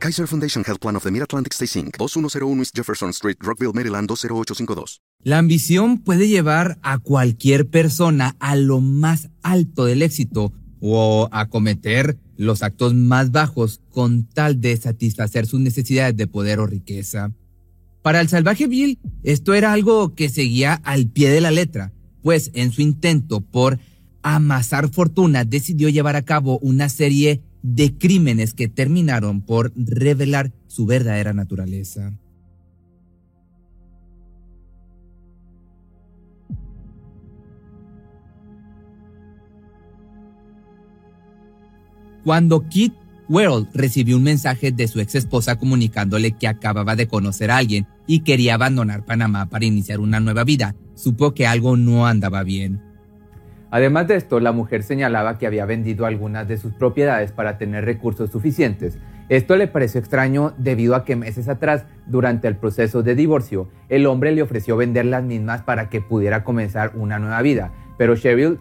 Kaiser Foundation Health Plan of the Mid-Atlantic Stay Inc., 2101 East Jefferson Street, Rockville, Maryland, 20852. La ambición puede llevar a cualquier persona a lo más alto del éxito o a cometer los actos más bajos con tal de satisfacer sus necesidades de poder o riqueza. Para el salvaje Bill, esto era algo que seguía al pie de la letra, pues en su intento por amasar fortuna decidió llevar a cabo una serie de crímenes que terminaron por revelar su verdadera naturaleza. Cuando Kit World recibió un mensaje de su ex esposa comunicándole que acababa de conocer a alguien y quería abandonar Panamá para iniciar una nueva vida, supo que algo no andaba bien. Además de esto, la mujer señalaba que había vendido algunas de sus propiedades para tener recursos suficientes. Esto le pareció extraño debido a que meses atrás, durante el proceso de divorcio, el hombre le ofreció vender las mismas para que pudiera comenzar una nueva vida. Pero Cheryl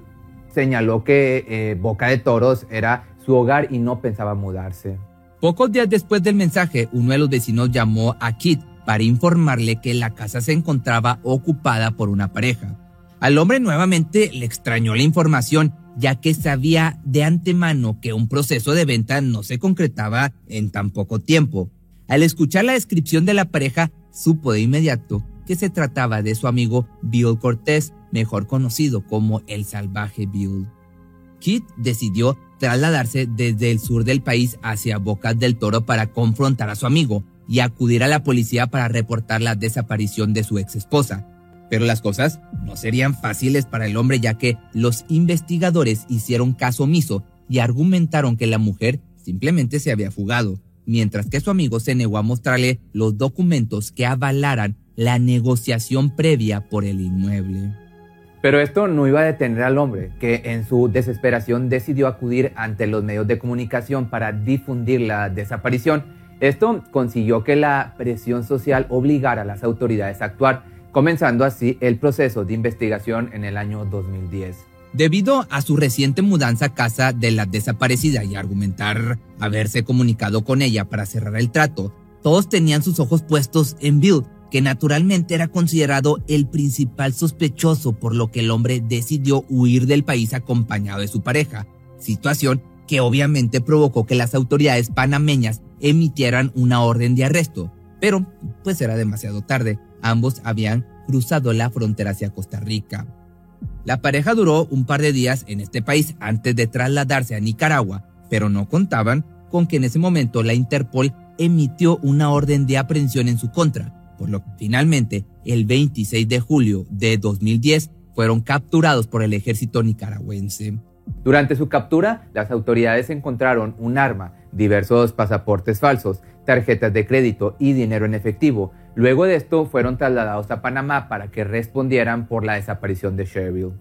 señaló que eh, Boca de Toros era su hogar y no pensaba mudarse. Pocos días después del mensaje, uno de los vecinos llamó a Kit para informarle que la casa se encontraba ocupada por una pareja. Al hombre nuevamente le extrañó la información, ya que sabía de antemano que un proceso de venta no se concretaba en tan poco tiempo. Al escuchar la descripción de la pareja, supo de inmediato que se trataba de su amigo Bill Cortés, mejor conocido como el salvaje Bill. Kit decidió trasladarse desde el sur del país hacia Bocas del Toro para confrontar a su amigo y acudir a la policía para reportar la desaparición de su ex esposa. Pero las cosas no serían fáciles para el hombre ya que los investigadores hicieron caso omiso y argumentaron que la mujer simplemente se había fugado, mientras que su amigo se negó a mostrarle los documentos que avalaran la negociación previa por el inmueble. Pero esto no iba a detener al hombre, que en su desesperación decidió acudir ante los medios de comunicación para difundir la desaparición. Esto consiguió que la presión social obligara a las autoridades a actuar comenzando así el proceso de investigación en el año 2010. Debido a su reciente mudanza a casa de la desaparecida y argumentar haberse comunicado con ella para cerrar el trato, todos tenían sus ojos puestos en Bill, que naturalmente era considerado el principal sospechoso por lo que el hombre decidió huir del país acompañado de su pareja, situación que obviamente provocó que las autoridades panameñas emitieran una orden de arresto, pero pues era demasiado tarde. Ambos habían cruzado la frontera hacia Costa Rica. La pareja duró un par de días en este país antes de trasladarse a Nicaragua, pero no contaban con que en ese momento la Interpol emitió una orden de aprehensión en su contra, por lo que finalmente, el 26 de julio de 2010, fueron capturados por el ejército nicaragüense. Durante su captura, las autoridades encontraron un arma, diversos pasaportes falsos, tarjetas de crédito y dinero en efectivo. Luego de esto fueron trasladados a Panamá para que respondieran por la desaparición de Sherville.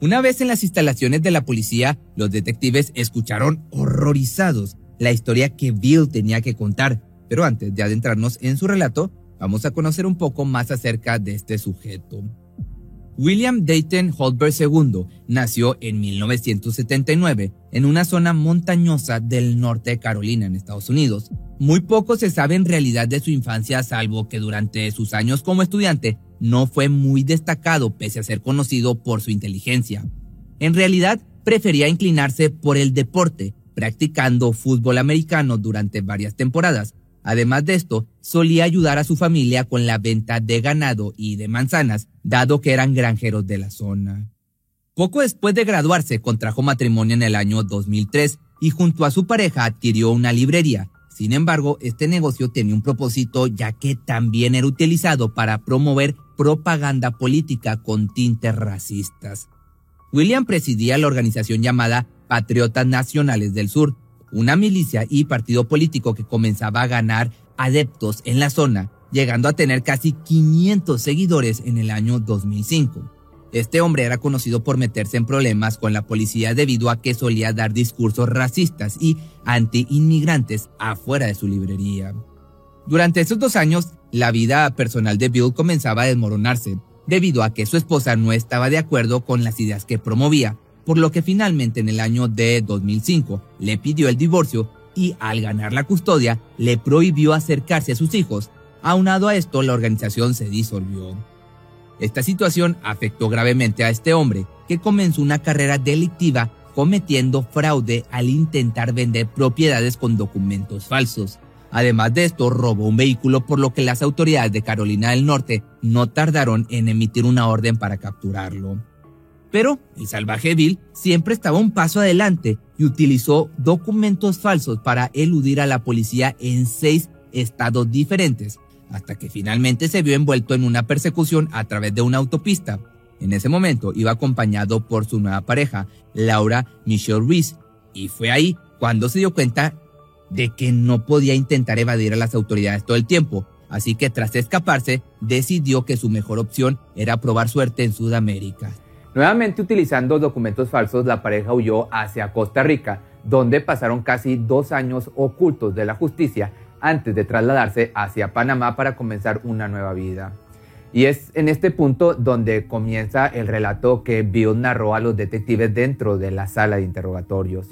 Una vez en las instalaciones de la policía, los detectives escucharon horrorizados la historia que Bill tenía que contar. Pero antes de adentrarnos en su relato, vamos a conocer un poco más acerca de este sujeto. William Dayton Holberg II nació en 1979 en una zona montañosa del norte de Carolina, en Estados Unidos. Muy poco se sabe en realidad de su infancia, salvo que durante sus años como estudiante no fue muy destacado pese a ser conocido por su inteligencia. En realidad, prefería inclinarse por el deporte, practicando fútbol americano durante varias temporadas, Además de esto, solía ayudar a su familia con la venta de ganado y de manzanas, dado que eran granjeros de la zona. Poco después de graduarse, contrajo matrimonio en el año 2003 y junto a su pareja adquirió una librería. Sin embargo, este negocio tenía un propósito ya que también era utilizado para promover propaganda política con tintes racistas. William presidía la organización llamada Patriotas Nacionales del Sur, una milicia y partido político que comenzaba a ganar adeptos en la zona, llegando a tener casi 500 seguidores en el año 2005. Este hombre era conocido por meterse en problemas con la policía debido a que solía dar discursos racistas y anti-inmigrantes afuera de su librería. Durante esos dos años, la vida personal de Bill comenzaba a desmoronarse, debido a que su esposa no estaba de acuerdo con las ideas que promovía, por lo que finalmente en el año de 2005 le pidió el divorcio y al ganar la custodia le prohibió acercarse a sus hijos. Aunado a esto, la organización se disolvió. Esta situación afectó gravemente a este hombre, que comenzó una carrera delictiva cometiendo fraude al intentar vender propiedades con documentos falsos. Además de esto, robó un vehículo por lo que las autoridades de Carolina del Norte no tardaron en emitir una orden para capturarlo. Pero el salvaje Bill siempre estaba un paso adelante y utilizó documentos falsos para eludir a la policía en seis estados diferentes, hasta que finalmente se vio envuelto en una persecución a través de una autopista. En ese momento iba acompañado por su nueva pareja, Laura Michelle Reese, y fue ahí cuando se dio cuenta de que no podía intentar evadir a las autoridades todo el tiempo, así que tras escaparse, decidió que su mejor opción era probar suerte en Sudamérica. Nuevamente utilizando documentos falsos, la pareja huyó hacia Costa Rica, donde pasaron casi dos años ocultos de la justicia antes de trasladarse hacia Panamá para comenzar una nueva vida. Y es en este punto donde comienza el relato que Bill narró a los detectives dentro de la sala de interrogatorios.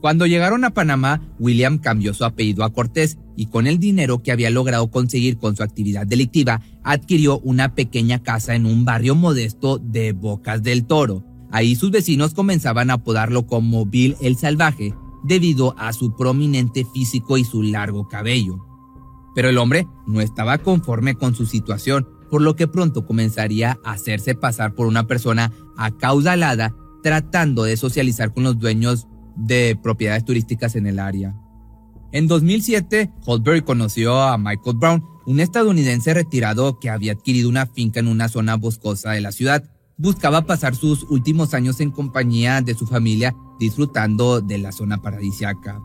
Cuando llegaron a Panamá, William cambió su apellido a Cortés y con el dinero que había logrado conseguir con su actividad delictiva, adquirió una pequeña casa en un barrio modesto de Bocas del Toro. Ahí sus vecinos comenzaban a apodarlo como Bill el Salvaje, debido a su prominente físico y su largo cabello. Pero el hombre no estaba conforme con su situación, por lo que pronto comenzaría a hacerse pasar por una persona acaudalada tratando de socializar con los dueños de propiedades turísticas en el área. En 2007, Holberg conoció a Michael Brown, un estadounidense retirado que había adquirido una finca en una zona boscosa de la ciudad. Buscaba pasar sus últimos años en compañía de su familia disfrutando de la zona paradisiaca.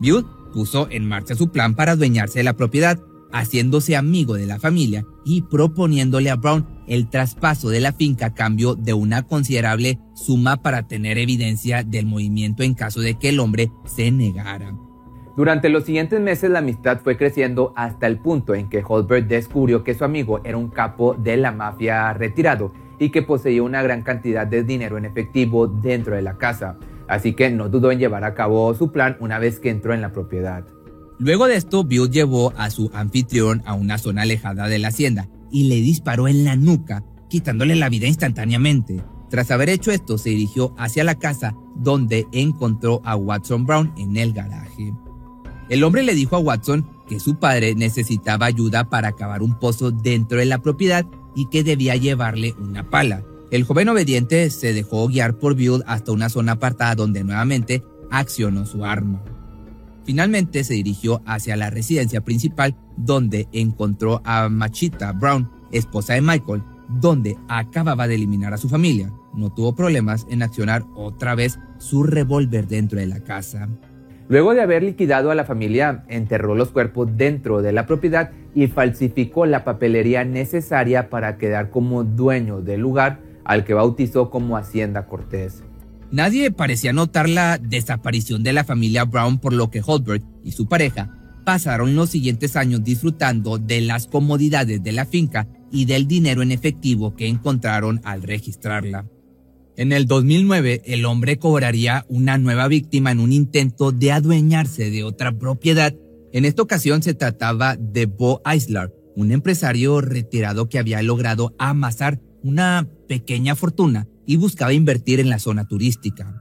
Buell puso en marcha su plan para adueñarse de la propiedad, haciéndose amigo de la familia y proponiéndole a Brown el traspaso de la finca a cambio de una considerable suma para tener evidencia del movimiento en caso de que el hombre se negara. Durante los siguientes meses la amistad fue creciendo hasta el punto en que Holbert descubrió que su amigo era un capo de la mafia retirado y que poseía una gran cantidad de dinero en efectivo dentro de la casa así que no dudó en llevar a cabo su plan una vez que entró en la propiedad. Luego de esto, Bill llevó a su anfitrión a una zona alejada de la hacienda y le disparó en la nuca, quitándole la vida instantáneamente. Tras haber hecho esto, se dirigió hacia la casa donde encontró a Watson Brown en el garaje. El hombre le dijo a Watson que su padre necesitaba ayuda para cavar un pozo dentro de la propiedad y que debía llevarle una pala. El joven obediente se dejó guiar por Bill hasta una zona apartada donde nuevamente accionó su arma. Finalmente se dirigió hacia la residencia principal donde encontró a Machita Brown, esposa de Michael, donde acababa de eliminar a su familia. No tuvo problemas en accionar otra vez su revólver dentro de la casa. Luego de haber liquidado a la familia, enterró los cuerpos dentro de la propiedad y falsificó la papelería necesaria para quedar como dueño del lugar al que bautizó como Hacienda Cortés. Nadie parecía notar la desaparición de la familia Brown por lo que Holbert y su pareja pasaron los siguientes años disfrutando de las comodidades de la finca y del dinero en efectivo que encontraron al registrarla. En el 2009, el hombre cobraría una nueva víctima en un intento de adueñarse de otra propiedad. En esta ocasión se trataba de Bo Eisler, un empresario retirado que había logrado amasar una pequeña fortuna y buscaba invertir en la zona turística.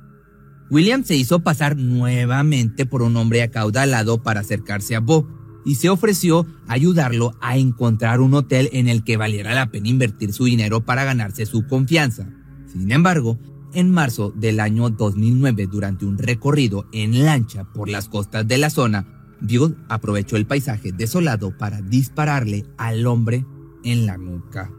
William se hizo pasar nuevamente por un hombre acaudalado para acercarse a Bo y se ofreció ayudarlo a encontrar un hotel en el que valiera la pena invertir su dinero para ganarse su confianza. Sin embargo, en marzo del año 2009, durante un recorrido en lancha por las costas de la zona, Bill aprovechó el paisaje desolado para dispararle al hombre en la nuca.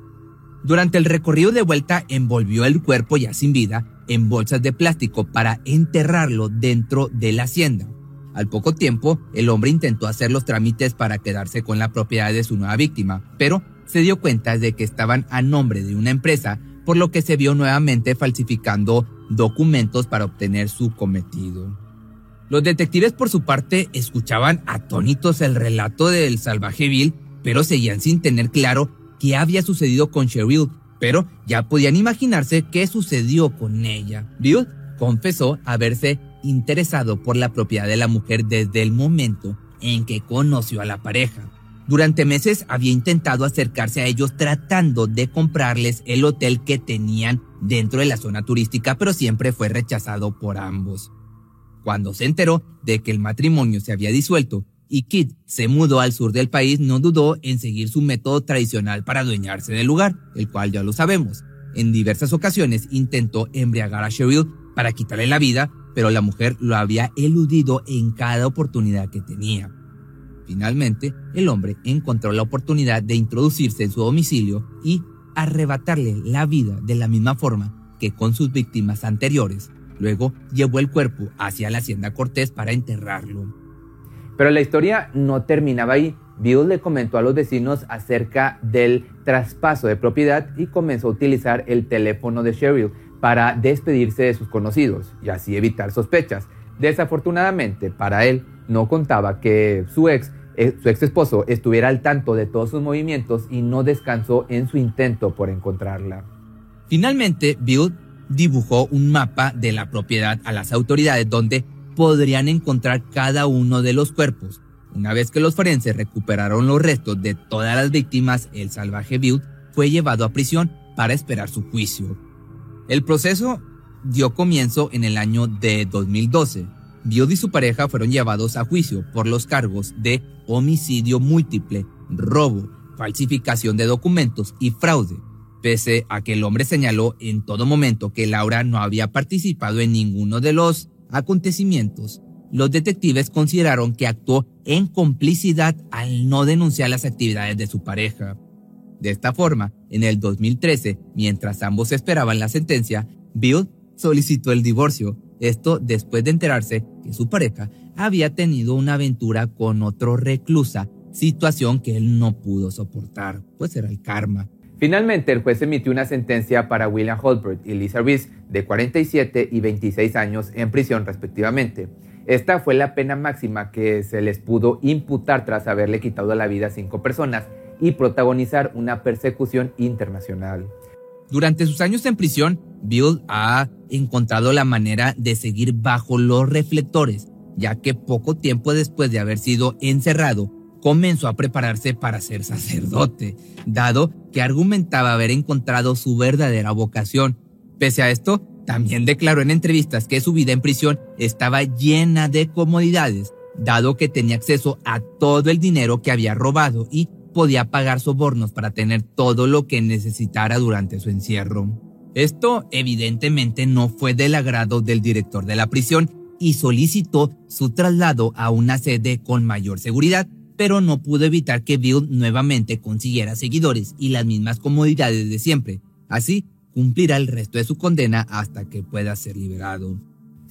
Durante el recorrido de vuelta envolvió el cuerpo ya sin vida en bolsas de plástico para enterrarlo dentro de la hacienda. Al poco tiempo, el hombre intentó hacer los trámites para quedarse con la propiedad de su nueva víctima, pero se dio cuenta de que estaban a nombre de una empresa, por lo que se vio nuevamente falsificando documentos para obtener su cometido. Los detectives por su parte escuchaban atónitos el relato del salvaje Bill, pero seguían sin tener claro qué había sucedido con Cheryl, pero ya podían imaginarse qué sucedió con ella. Bill confesó haberse interesado por la propiedad de la mujer desde el momento en que conoció a la pareja. Durante meses había intentado acercarse a ellos tratando de comprarles el hotel que tenían dentro de la zona turística, pero siempre fue rechazado por ambos. Cuando se enteró de que el matrimonio se había disuelto y Kit se mudó al sur del país, no dudó en seguir su método tradicional para adueñarse del lugar, el cual ya lo sabemos. En diversas ocasiones intentó embriagar a Cheryl para quitarle la vida, pero la mujer lo había eludido en cada oportunidad que tenía. Finalmente, el hombre encontró la oportunidad de introducirse en su domicilio y arrebatarle la vida de la misma forma que con sus víctimas anteriores. Luego llevó el cuerpo hacia la hacienda Cortés para enterrarlo. Pero la historia no terminaba ahí. Bill le comentó a los vecinos acerca del traspaso de propiedad y comenzó a utilizar el teléfono de Cheryl para despedirse de sus conocidos y así evitar sospechas. Desafortunadamente para él no contaba que su ex, eh, su ex esposo estuviera al tanto de todos sus movimientos y no descansó en su intento por encontrarla. Finalmente, Bill dibujó un mapa de la propiedad a las autoridades donde podrían encontrar cada uno de los cuerpos. Una vez que los forenses recuperaron los restos de todas las víctimas, el salvaje Bill fue llevado a prisión para esperar su juicio. El proceso dio comienzo en el año de 2012. Biod y su pareja fueron llevados a juicio por los cargos de homicidio múltiple, robo, falsificación de documentos y fraude, pese a que el hombre señaló en todo momento que Laura no había participado en ninguno de los acontecimientos. Los detectives consideraron que actuó en complicidad al no denunciar las actividades de su pareja. De esta forma, en el 2013, mientras ambos esperaban la sentencia, Bill solicitó el divorcio, esto después de enterarse que su pareja había tenido una aventura con otro reclusa, situación que él no pudo soportar, pues era el karma. Finalmente, el juez emitió una sentencia para William Holbert y Lisa Reese de 47 y 26 años en prisión respectivamente. Esta fue la pena máxima que se les pudo imputar tras haberle quitado la vida a cinco personas y protagonizar una persecución internacional. Durante sus años en prisión, Bill ha encontrado la manera de seguir bajo los reflectores, ya que poco tiempo después de haber sido encerrado, comenzó a prepararse para ser sacerdote, dado que argumentaba haber encontrado su verdadera vocación. Pese a esto, también declaró en entrevistas que su vida en prisión estaba llena de comodidades, dado que tenía acceso a todo el dinero que había robado y podía pagar sobornos para tener todo lo que necesitara durante su encierro. Esto evidentemente no fue del agrado del director de la prisión y solicitó su traslado a una sede con mayor seguridad, pero no pudo evitar que Bill nuevamente consiguiera seguidores y las mismas comodidades de siempre. Así, cumplirá el resto de su condena hasta que pueda ser liberado.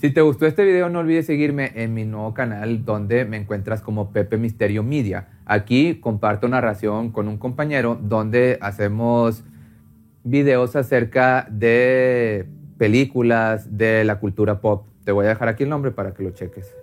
Si te gustó este video no olvides seguirme en mi nuevo canal donde me encuentras como Pepe Misterio Media. Aquí comparto narración con un compañero donde hacemos videos acerca de películas de la cultura pop. Te voy a dejar aquí el nombre para que lo cheques.